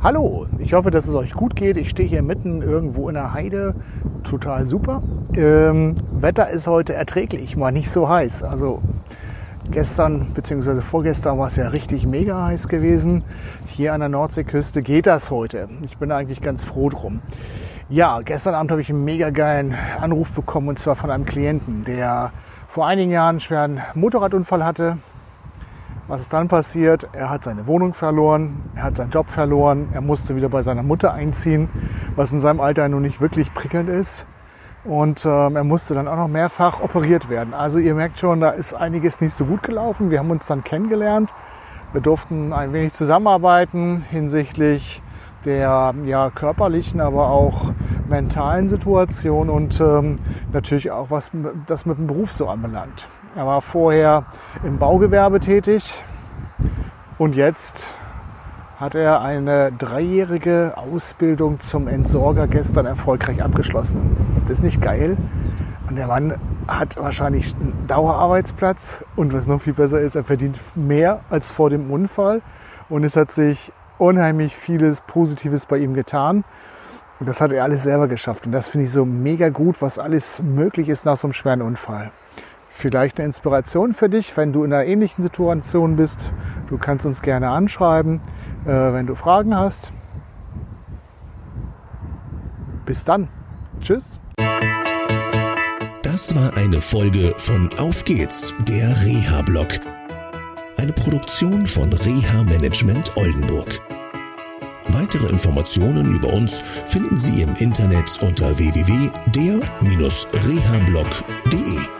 Hallo, ich hoffe, dass es euch gut geht. Ich stehe hier mitten irgendwo in der Heide. Total super. Ähm, Wetter ist heute erträglich, mal nicht so heiß. Also gestern bzw. vorgestern war es ja richtig mega heiß gewesen. Hier an der Nordseeküste geht das heute. Ich bin eigentlich ganz froh drum. Ja, gestern Abend habe ich einen mega geilen Anruf bekommen und zwar von einem Klienten, der vor einigen Jahren einen schweren Motorradunfall hatte was ist dann passiert? Er hat seine Wohnung verloren, er hat seinen Job verloren, er musste wieder bei seiner Mutter einziehen, was in seinem Alter nun nicht wirklich prickelnd ist. Und ähm, er musste dann auch noch mehrfach operiert werden. Also ihr merkt schon, da ist einiges nicht so gut gelaufen. Wir haben uns dann kennengelernt. Wir durften ein wenig zusammenarbeiten hinsichtlich der ja, körperlichen, aber auch mentalen Situation und ähm, natürlich auch was das mit dem Beruf so anbelangt. Er war vorher im Baugewerbe tätig und jetzt hat er eine dreijährige Ausbildung zum Entsorger gestern erfolgreich abgeschlossen. Ist das nicht geil? Und der Mann hat wahrscheinlich einen Dauerarbeitsplatz und was noch viel besser ist, er verdient mehr als vor dem Unfall und es hat sich unheimlich vieles Positives bei ihm getan. Und das hat er alles selber geschafft. Und das finde ich so mega gut, was alles möglich ist nach so einem schweren Unfall vielleicht eine Inspiration für dich, wenn du in einer ähnlichen Situation bist. Du kannst uns gerne anschreiben, äh, wenn du Fragen hast. Bis dann. Tschüss. Das war eine Folge von Auf geht's, der Reha-Blog. Eine Produktion von Reha Management Oldenburg. Weitere Informationen über uns finden Sie im Internet unter www.der-rehablog.de.